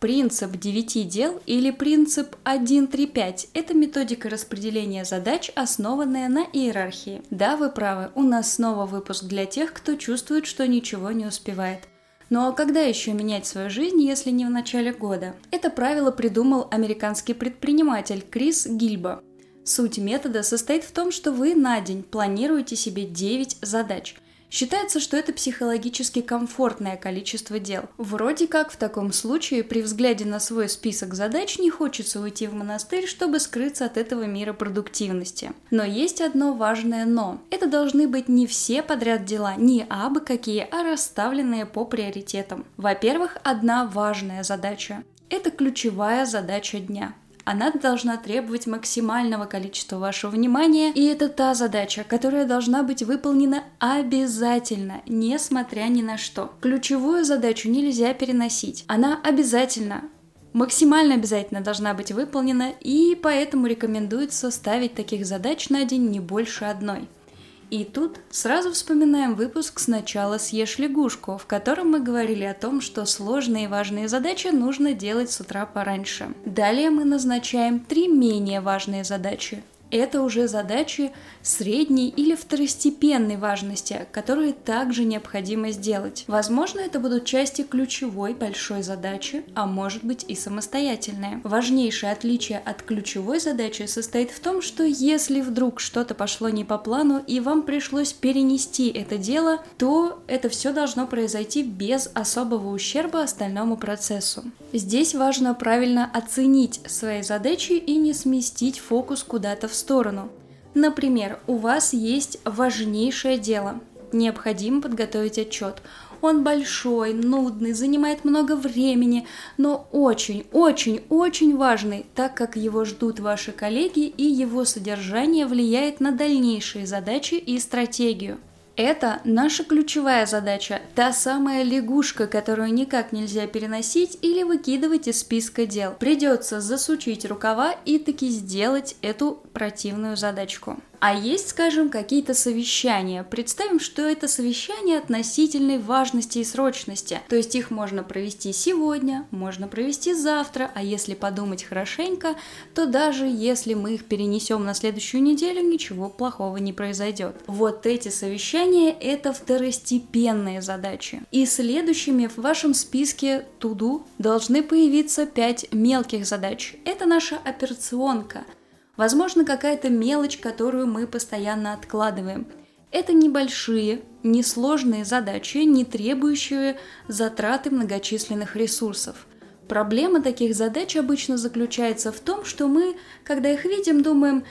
Принцип 9 дел или принцип 1.3.5 – это методика распределения задач, основанная на иерархии. Да, вы правы, у нас снова выпуск для тех, кто чувствует, что ничего не успевает. Ну а когда еще менять свою жизнь, если не в начале года? Это правило придумал американский предприниматель Крис Гильбо. Суть метода состоит в том, что вы на день планируете себе 9 задач – Считается, что это психологически комфортное количество дел. Вроде как в таком случае при взгляде на свой список задач не хочется уйти в монастырь, чтобы скрыться от этого мира продуктивности. Но есть одно важное «но». Это должны быть не все подряд дела, не абы какие, а расставленные по приоритетам. Во-первых, одна важная задача. Это ключевая задача дня она должна требовать максимального количества вашего внимания, и это та задача, которая должна быть выполнена обязательно, несмотря ни на что. Ключевую задачу нельзя переносить. Она обязательно максимально обязательно должна быть выполнена, и поэтому рекомендуется ставить таких задач на день не больше одной. И тут сразу вспоминаем выпуск «Сначала съешь лягушку», в котором мы говорили о том, что сложные и важные задачи нужно делать с утра пораньше. Далее мы назначаем три менее важные задачи это уже задачи средней или второстепенной важности, которые также необходимо сделать. Возможно, это будут части ключевой большой задачи, а может быть и самостоятельные. Важнейшее отличие от ключевой задачи состоит в том, что если вдруг что-то пошло не по плану и вам пришлось перенести это дело, то это все должно произойти без особого ущерба остальному процессу. Здесь важно правильно оценить свои задачи и не сместить фокус куда-то в сторону. Например, у вас есть важнейшее дело. Необходимо подготовить отчет. Он большой, нудный, занимает много времени, но очень, очень, очень важный, так как его ждут ваши коллеги и его содержание влияет на дальнейшие задачи и стратегию. Это наша ключевая задача, та самая лягушка, которую никак нельзя переносить или выкидывать из списка дел. Придется засучить рукава и таки сделать эту противную задачку. А есть, скажем, какие-то совещания. Представим, что это совещания относительной важности и срочности. То есть их можно провести сегодня, можно провести завтра, а если подумать хорошенько, то даже если мы их перенесем на следующую неделю, ничего плохого не произойдет. Вот эти совещания – это второстепенные задачи. И следующими в вашем списке туду должны появиться 5 мелких задач. Это наша операционка – Возможно, какая-то мелочь, которую мы постоянно откладываем. Это небольшие, несложные задачи, не требующие затраты многочисленных ресурсов. Проблема таких задач обычно заключается в том, что мы, когда их видим, думаем,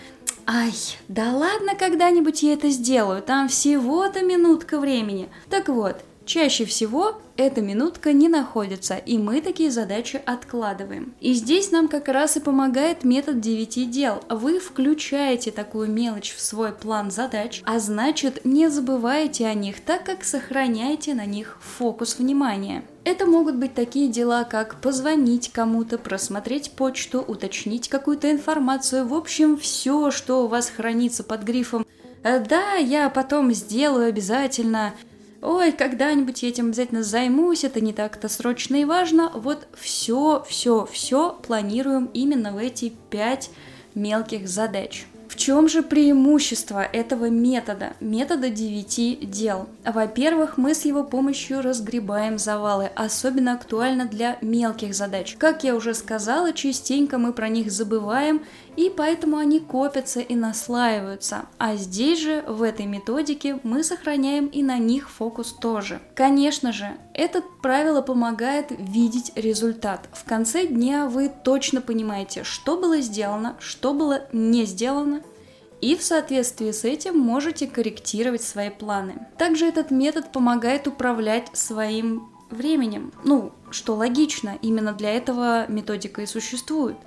Ай, да ладно, когда-нибудь я это сделаю, там всего-то минутка времени. Так вот, чаще всего эта минутка не находится, и мы такие задачи откладываем. И здесь нам как раз и помогает метод 9 дел. Вы включаете такую мелочь в свой план задач, а значит не забываете о них, так как сохраняете на них фокус внимания. Это могут быть такие дела, как позвонить кому-то, просмотреть почту, уточнить какую-то информацию, в общем, все, что у вас хранится под грифом «Да, я потом сделаю обязательно», ой, когда-нибудь я этим обязательно займусь, это не так-то срочно и важно. Вот все, все, все планируем именно в эти пять мелких задач. Чем же преимущество этого метода, метода 9 дел? Во-первых, мы с его помощью разгребаем завалы, особенно актуально для мелких задач. Как я уже сказала, частенько мы про них забываем, и поэтому они копятся и наслаиваются. А здесь же, в этой методике, мы сохраняем и на них фокус тоже. Конечно же, это правило помогает видеть результат. В конце дня вы точно понимаете, что было сделано, что было не сделано, и в соответствии с этим можете корректировать свои планы. Также этот метод помогает управлять своим временем. Ну, что логично, именно для этого методика и существует.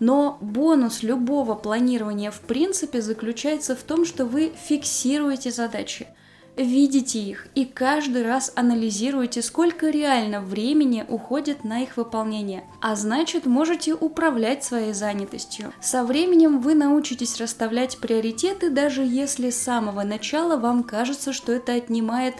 Но бонус любого планирования в принципе заключается в том, что вы фиксируете задачи, видите их и каждый раз анализируете, сколько реально времени уходит на их выполнение. А значит, можете управлять своей занятостью. Со временем вы научитесь расставлять приоритеты, даже если с самого начала вам кажется, что это отнимает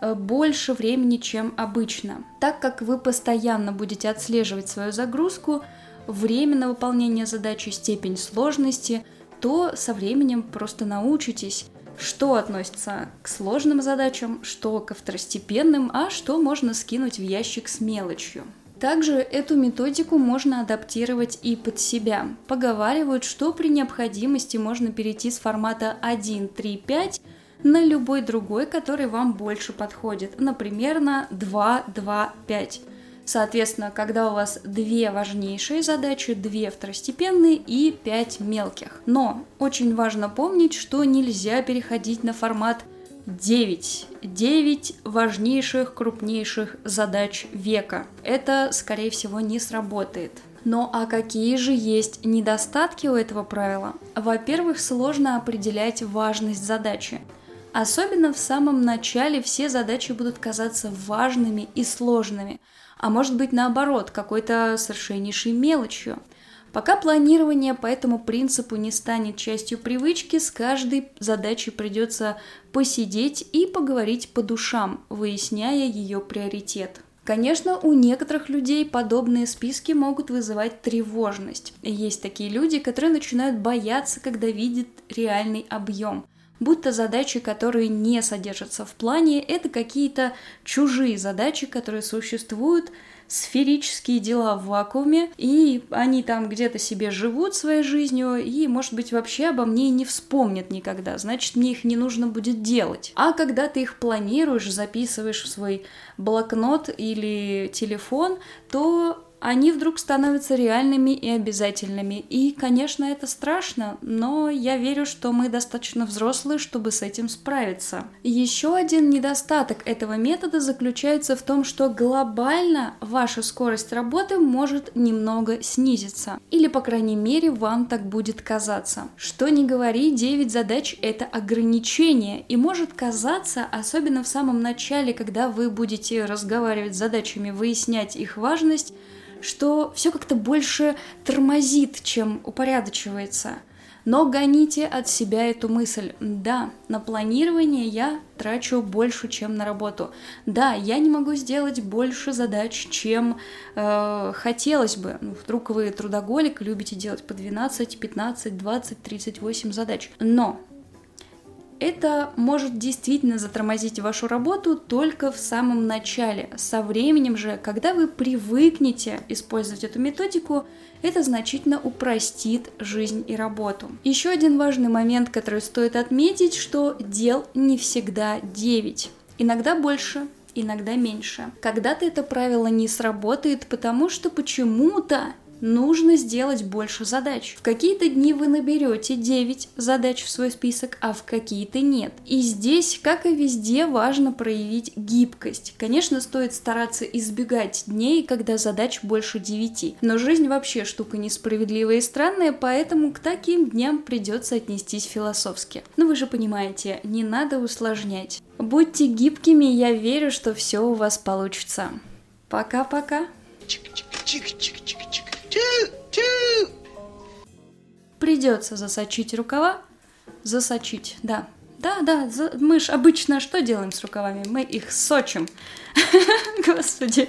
э, больше времени, чем обычно. Так как вы постоянно будете отслеживать свою загрузку, время на выполнение задачи, степень сложности, то со временем просто научитесь что относится к сложным задачам, что ко второстепенным, а что можно скинуть в ящик с мелочью. Также эту методику можно адаптировать и под себя. Поговаривают, что при необходимости можно перейти с формата 1, 3, 5 на любой другой, который вам больше подходит, например, на 2, 2, 5. Соответственно, когда у вас две важнейшие задачи, две второстепенные и пять мелких. Но очень важно помнить, что нельзя переходить на формат 9. 9 важнейших, крупнейших задач века. Это, скорее всего, не сработает. Но а какие же есть недостатки у этого правила? Во-первых, сложно определять важность задачи. Особенно в самом начале все задачи будут казаться важными и сложными – а может быть наоборот, какой-то совершеннейшей мелочью. Пока планирование по этому принципу не станет частью привычки, с каждой задачей придется посидеть и поговорить по душам, выясняя ее приоритет. Конечно, у некоторых людей подобные списки могут вызывать тревожность. Есть такие люди, которые начинают бояться, когда видят реальный объем – будто задачи, которые не содержатся в плане, это какие-то чужие задачи, которые существуют, сферические дела в вакууме, и они там где-то себе живут своей жизнью, и, может быть, вообще обо мне не вспомнят никогда, значит, мне их не нужно будет делать. А когда ты их планируешь, записываешь в свой блокнот или телефон, то они вдруг становятся реальными и обязательными. И, конечно, это страшно, но я верю, что мы достаточно взрослые, чтобы с этим справиться. Еще один недостаток этого метода заключается в том, что глобально ваша скорость работы может немного снизиться. Или, по крайней мере, вам так будет казаться. Что не говори, 9 задач — это ограничение, и может казаться, особенно в самом начале, когда вы будете разговаривать с задачами, выяснять их важность, что все как-то больше тормозит, чем упорядочивается. Но гоните от себя эту мысль. Да, на планирование я трачу больше, чем на работу. Да, я не могу сделать больше задач, чем э, хотелось бы. Ну, вдруг вы трудоголик, любите делать по 12, 15, 20, 38 задач. Но это может действительно затормозить вашу работу только в самом начале. Со временем же, когда вы привыкнете использовать эту методику, это значительно упростит жизнь и работу. Еще один важный момент, который стоит отметить, что дел не всегда 9. Иногда больше, иногда меньше. Когда-то это правило не сработает, потому что почему-то нужно сделать больше задач. В какие-то дни вы наберете 9 задач в свой список, а в какие-то нет. И здесь, как и везде, важно проявить гибкость. Конечно, стоит стараться избегать дней, когда задач больше 9. Но жизнь вообще штука несправедливая и странная, поэтому к таким дням придется отнестись философски. Но вы же понимаете, не надо усложнять. Будьте гибкими, я верю, что все у вас получится. Пока-пока. Чик-чик-чик-чик-чик. Придется засочить рукава. Засочить, да. Да, да, за... мы ж обычно что делаем с рукавами? Мы их сочим. Господи,